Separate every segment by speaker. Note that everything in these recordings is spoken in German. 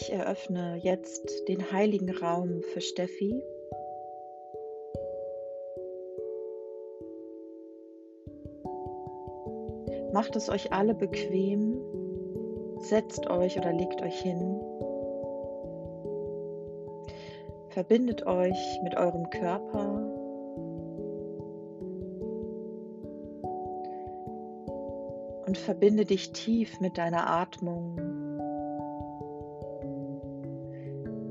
Speaker 1: Ich eröffne jetzt den heiligen Raum für Steffi. Macht es euch alle bequem, setzt euch oder legt euch hin. Verbindet euch mit eurem Körper. Und verbinde dich tief mit deiner Atmung,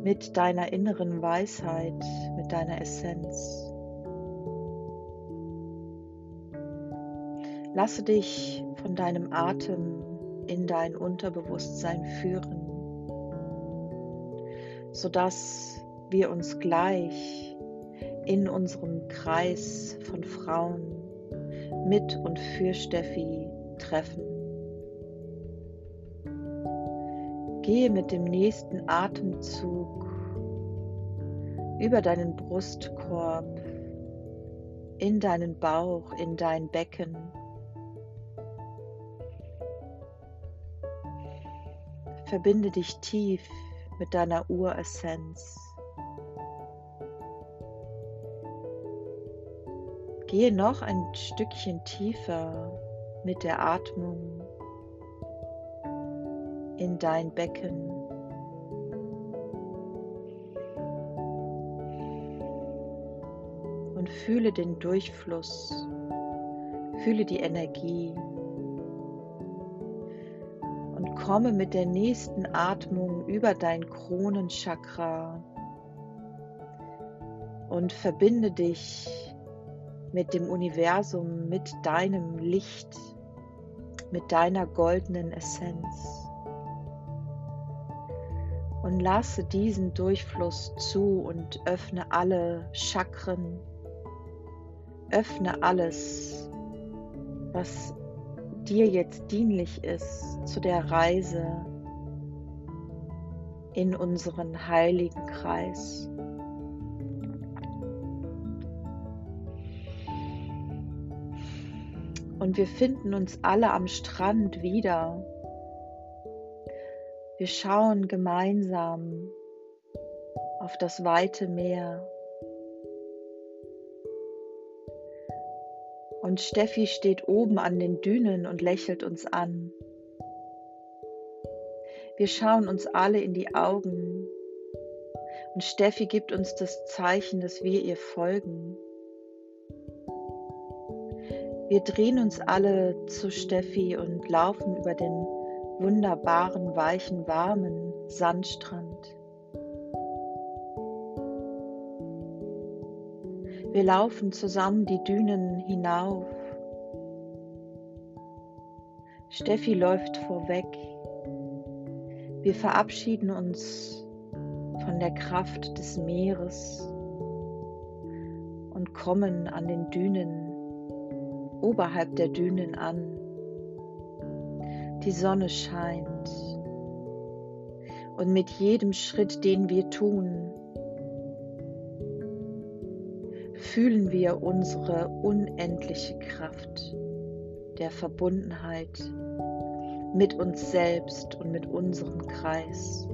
Speaker 1: mit deiner inneren Weisheit, mit deiner Essenz. Lasse dich von deinem Atem in dein Unterbewusstsein führen, sodass wir uns gleich in unserem Kreis von Frauen mit und für Steffi treffen. Gehe mit dem nächsten Atemzug über deinen Brustkorb, in deinen Bauch, in dein Becken Verbinde dich tief mit deiner Uressenz. Gehe noch ein Stückchen tiefer mit der Atmung in dein Becken. Und fühle den Durchfluss, fühle die Energie komme mit der nächsten Atmung über dein Kronenchakra und verbinde dich mit dem Universum, mit deinem Licht, mit deiner goldenen Essenz. Und lasse diesen Durchfluss zu und öffne alle Chakren, öffne alles, was dir jetzt dienlich ist zu der Reise in unseren heiligen Kreis. Und wir finden uns alle am Strand wieder. Wir schauen gemeinsam auf das weite Meer. Und Steffi steht oben an den Dünen und lächelt uns an. Wir schauen uns alle in die Augen und Steffi gibt uns das Zeichen, dass wir ihr folgen. Wir drehen uns alle zu Steffi und laufen über den wunderbaren, weichen, warmen Sandstrand. Wir laufen zusammen die Dünen hinauf. Steffi läuft vorweg. Wir verabschieden uns von der Kraft des Meeres und kommen an den Dünen, oberhalb der Dünen an. Die Sonne scheint und mit jedem Schritt, den wir tun, fühlen wir unsere unendliche Kraft der Verbundenheit mit uns selbst und mit unserem Kreis.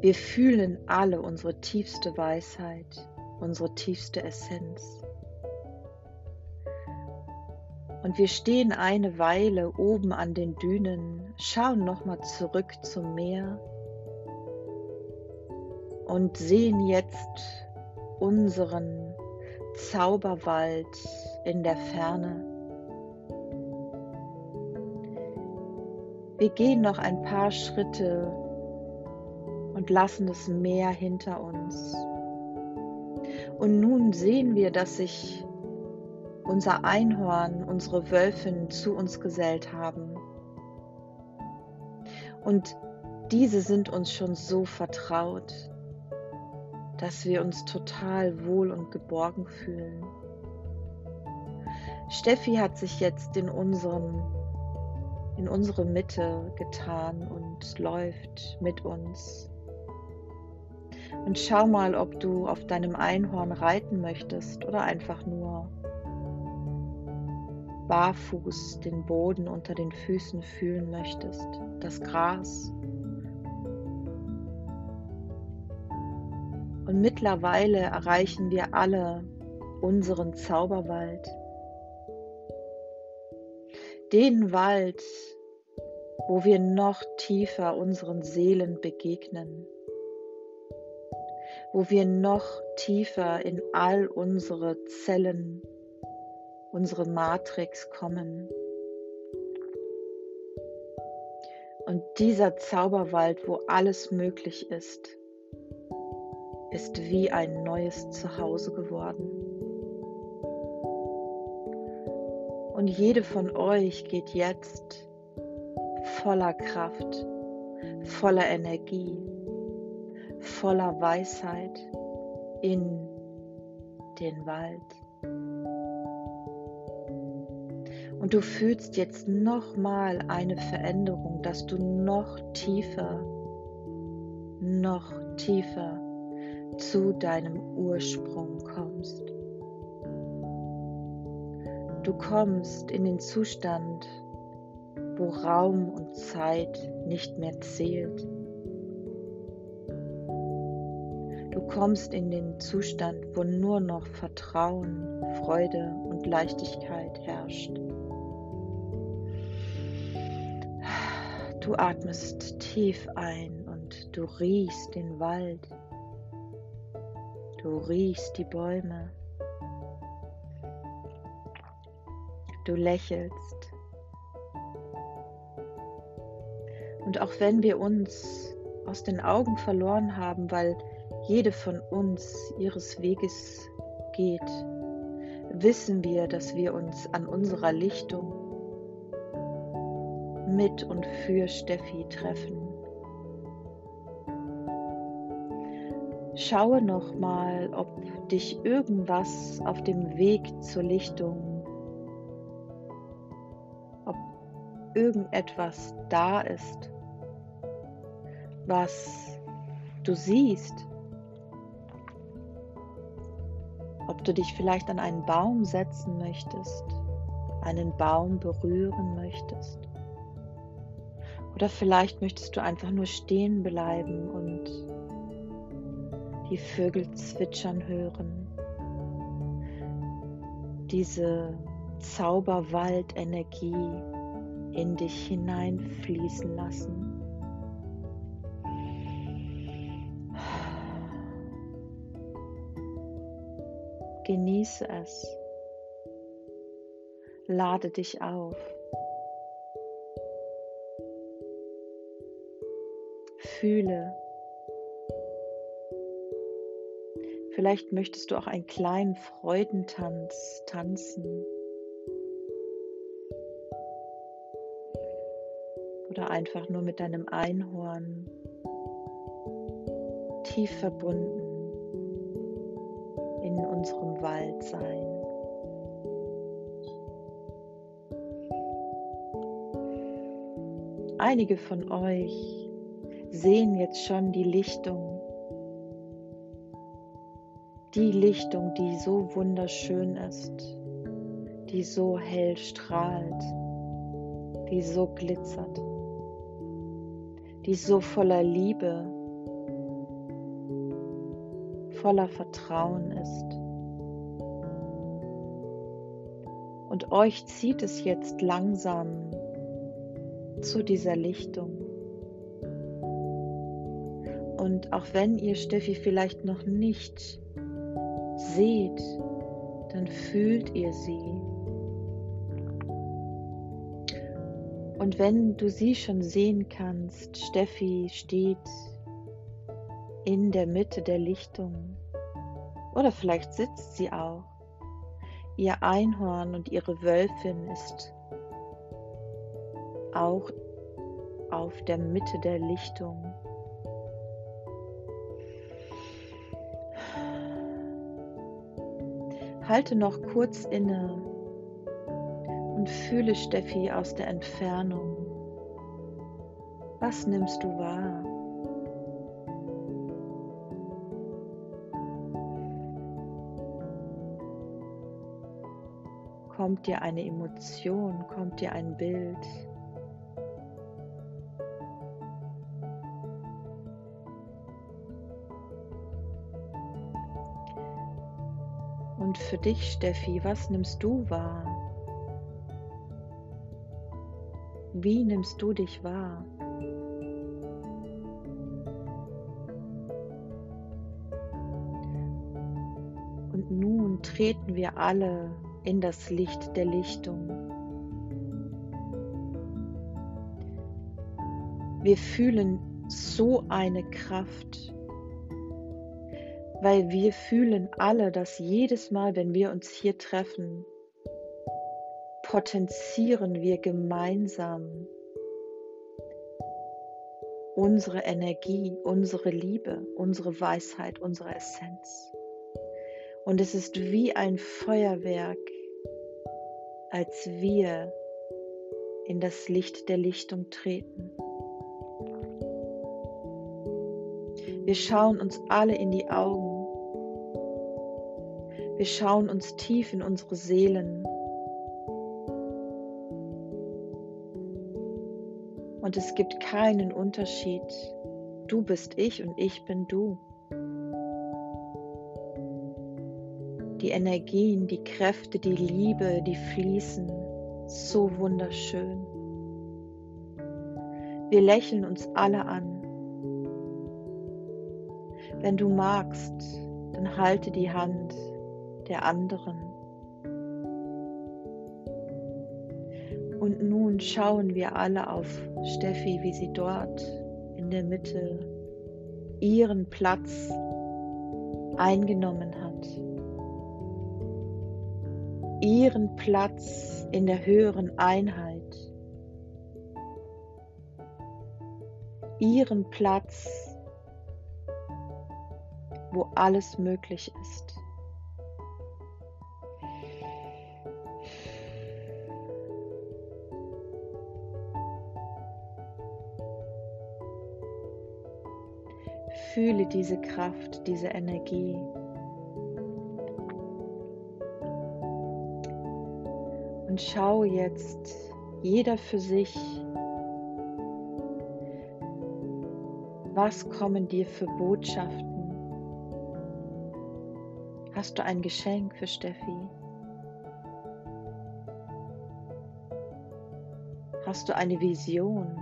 Speaker 1: Wir fühlen alle unsere tiefste Weisheit, unsere tiefste Essenz. Und wir stehen eine Weile oben an den Dünen, schauen nochmal zurück zum Meer und sehen jetzt unseren Zauberwald in der Ferne. Wir gehen noch ein paar Schritte und lassen das Meer hinter uns. Und nun sehen wir, dass sich unser Einhorn, unsere Wölfin zu uns gesellt haben. Und diese sind uns schon so vertraut dass wir uns total wohl und geborgen fühlen. Steffi hat sich jetzt in unserem in unsere Mitte getan und läuft mit uns. Und schau mal, ob du auf deinem Einhorn reiten möchtest oder einfach nur barfuß den Boden unter den Füßen fühlen möchtest, das Gras. Und mittlerweile erreichen wir alle unseren Zauberwald. Den Wald, wo wir noch tiefer unseren Seelen begegnen, wo wir noch tiefer in all unsere Zellen, unsere Matrix kommen. Und dieser Zauberwald, wo alles möglich ist, ist wie ein neues Zuhause geworden. Und jede von euch geht jetzt voller Kraft, voller Energie, voller Weisheit in den Wald. Und du fühlst jetzt nochmal eine Veränderung, dass du noch tiefer, noch tiefer zu deinem Ursprung kommst. Du kommst in den Zustand, wo Raum und Zeit nicht mehr zählt. Du kommst in den Zustand, wo nur noch Vertrauen, Freude und Leichtigkeit herrscht. Du atmest tief ein und du riechst den Wald. Du riechst die Bäume. Du lächelst. Und auch wenn wir uns aus den Augen verloren haben, weil jede von uns ihres Weges geht, wissen wir, dass wir uns an unserer Lichtung mit und für Steffi treffen. Schaue nochmal, ob dich irgendwas auf dem Weg zur Lichtung, ob irgendetwas da ist, was du siehst. Ob du dich vielleicht an einen Baum setzen möchtest, einen Baum berühren möchtest. Oder vielleicht möchtest du einfach nur stehen bleiben und die Vögel zwitschern hören, diese Zauberwaldenergie in dich hineinfließen lassen. Genieße es. Lade dich auf. Fühle Vielleicht möchtest du auch einen kleinen Freudentanz tanzen. Oder einfach nur mit deinem Einhorn tief verbunden in unserem Wald sein. Einige von euch sehen jetzt schon die Lichtung die Lichtung, die so wunderschön ist, die so hell strahlt, die so glitzert, die so voller Liebe, voller Vertrauen ist. Und euch zieht es jetzt langsam zu dieser Lichtung. Und auch wenn ihr Steffi vielleicht noch nicht seht, dann fühlt ihr sie. Und wenn du sie schon sehen kannst, Steffi steht in der Mitte der Lichtung oder vielleicht sitzt sie auch. Ihr Einhorn und ihre Wölfin ist auch auf der Mitte der Lichtung. Halte noch kurz inne und fühle Steffi aus der Entfernung. Was nimmst du wahr? kommt dir eine Emotion, kommt dir ein Bild. Für dich, Steffi, was nimmst du wahr? Wie nimmst du dich wahr? Und nun treten wir alle in das Licht der Lichtung. Wir fühlen so eine Kraft, weil wir fühlen alle, dass jedes Mal, wenn wir uns hier treffen, potenzieren wir gemeinsam unsere Energie, unsere Liebe, unsere Weisheit, unsere Essenz. Und es ist wie ein Feuerwerk, als wir in das Licht der Lichtung treten. Wir schauen uns alle in die Augen. Wir schauen uns tief in unsere Seelen. Und es gibt keinen Unterschied. Du bist ich und ich bin du. Die Energien, die Kräfte, die Liebe, die fließen so wunderschön. Wir lächeln uns alle an. Wenn du magst, dann halte die Hand der anderen. Und nun schauen wir alle auf Steffi, wie sie dort in der Mitte ihren Platz eingenommen hat. Ihren Platz in der höheren Einheit. Ihren Platz wo alles möglich ist. Fühle diese Kraft, diese Energie. Und schau jetzt jeder für sich, was kommen dir für Botschaften Hast du ein Geschenk für Steffi? Hast du eine Vision?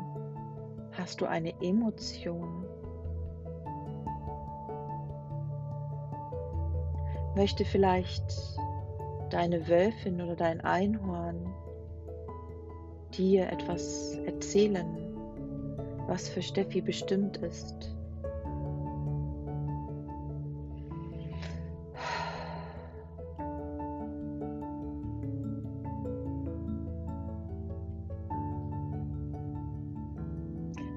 Speaker 1: Hast du eine Emotion? Möchte vielleicht deine Wölfin oder dein Einhorn dir etwas erzählen, was für Steffi bestimmt ist?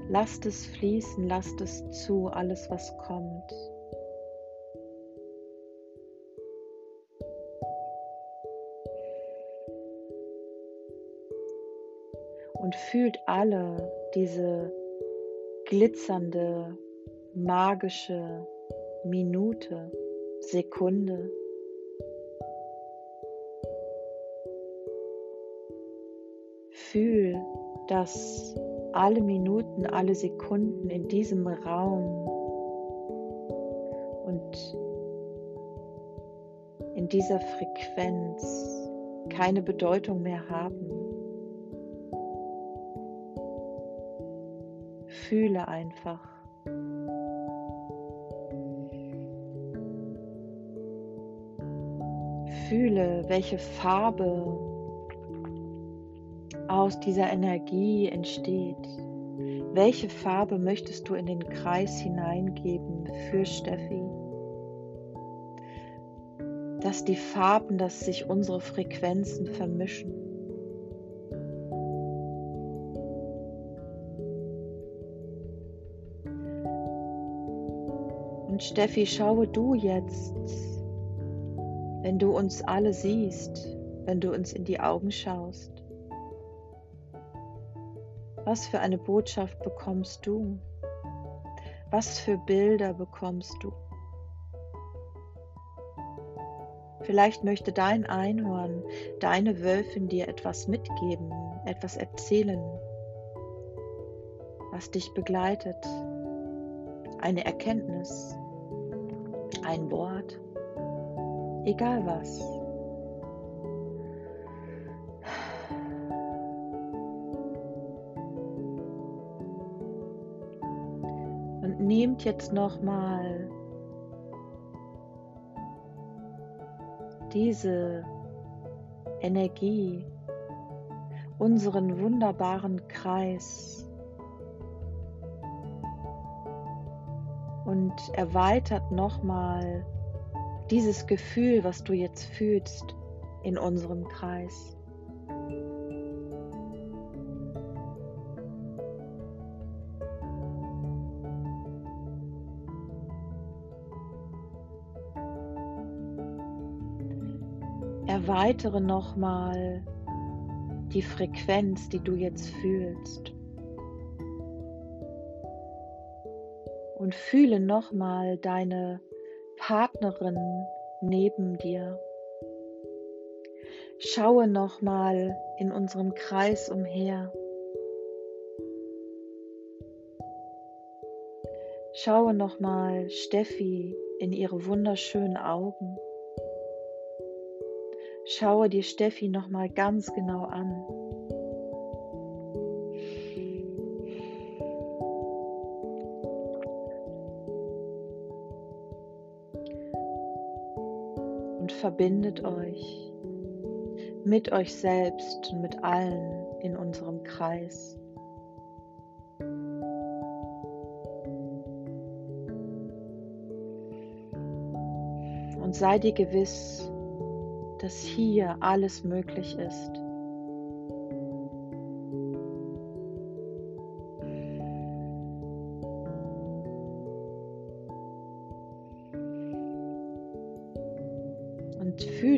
Speaker 1: Lasst es fließen, lasst es zu, alles was kommt. Und fühlt alle diese glitzernde, magische Minute, Sekunde. Fühl, dass alle Minuten, alle Sekunden in diesem Raum und in dieser Frequenz keine Bedeutung mehr haben. Fühle einfach. Fühle, welche Farbe aus dieser Energie entsteht. Welche Farbe möchtest du in den Kreis hineingeben für Steffi? Dass die Farben, dass sich unsere Frequenzen vermischen. Steffi, schaue du jetzt, wenn du uns alle siehst, wenn du uns in die Augen schaust. Was für eine Botschaft bekommst du? Was für Bilder bekommst du? Vielleicht möchte dein Einhorn, deine Wölfin dir etwas mitgeben, etwas erzählen, was dich begleitet. Eine Erkenntnis, ein Wort, egal was. Und nehmt jetzt nochmal diese Energie, unseren wunderbaren Kreis und erweitert nochmal dieses Gefühl, was du jetzt fühlst, in unserem Kreis. Erweitere nochmal die Frequenz, die du jetzt fühlst. Und fühle nochmal deine Partnerin neben dir. Schaue nochmal in unserem Kreis umher. Schaue nochmal Steffi in ihre wunderschönen Augen. Schaue dir Steffi nochmal ganz genau an. Verbindet euch mit euch selbst und mit allen in unserem Kreis. Und sei dir gewiss, dass hier alles möglich ist.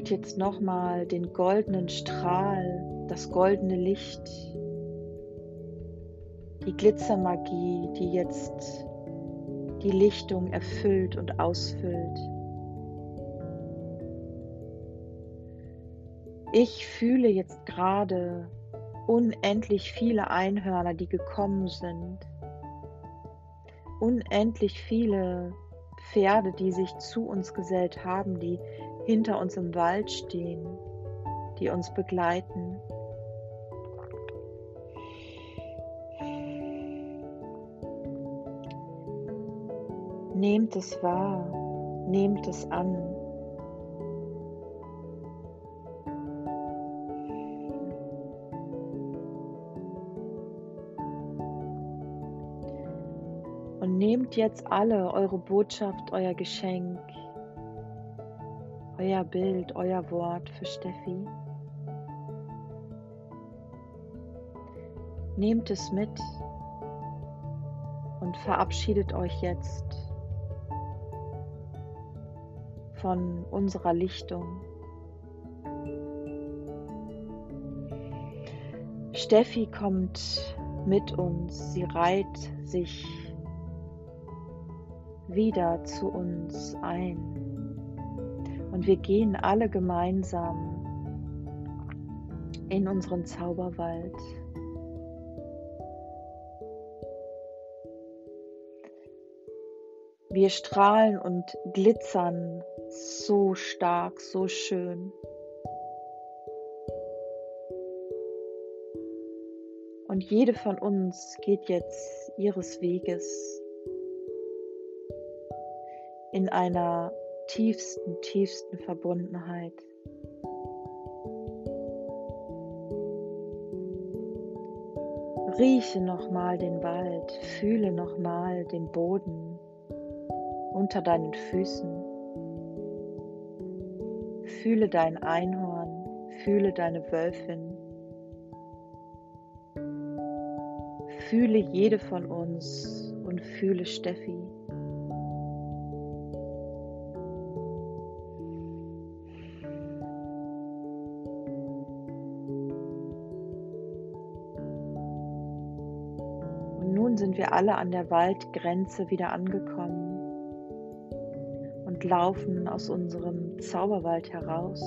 Speaker 1: Fühlt jetzt nochmal den goldenen Strahl, das goldene Licht, die Glitzermagie, die jetzt die Lichtung erfüllt und ausfüllt. Ich fühle jetzt gerade unendlich viele Einhörner, die gekommen sind. Unendlich viele Pferde, die sich zu uns gesellt haben, die hinter uns im Wald stehen, die uns begleiten. Nehmt es wahr, nehmt es an. nehmt jetzt alle eure Botschaft, euer Geschenk, euer Bild, euer Wort für Steffi. Nehmt es mit und verabschiedet euch jetzt von unserer Lichtung. Steffi kommt mit uns, sie reiht sich wieder zu uns ein. Und wir gehen alle gemeinsam in unseren Zauberwald. Wir strahlen und glitzern so stark, so schön. Und jede von uns geht jetzt ihres Weges in einer tiefsten, tiefsten Verbundenheit. Rieche nochmal den Wald, fühle nochmal den Boden unter deinen Füßen. Fühle dein Einhorn, fühle deine Wölfin. Fühle jede von uns und fühle Steffi. Wir alle an der Waldgrenze wieder angekommen. Und laufen aus unserem Zauberwald heraus.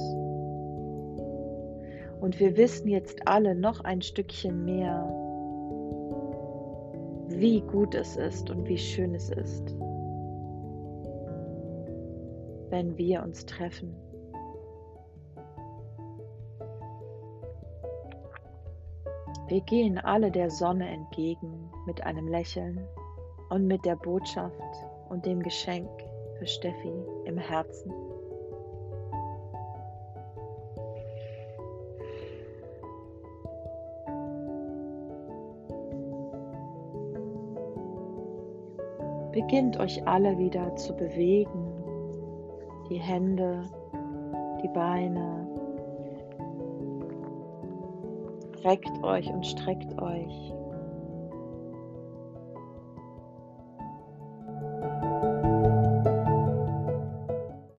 Speaker 1: Und wir wissen jetzt alle noch ein Stückchen mehr, wie gut es ist und wie schön es ist, wenn wir uns treffen. Wir gehen alle der Sonne entgegen mit einem Lächeln und mit der Botschaft und dem Geschenk für Steffi im Herzen. Beginnt euch alle wieder zu bewegen, die Hände, die Beine. Reckt euch und streckt euch.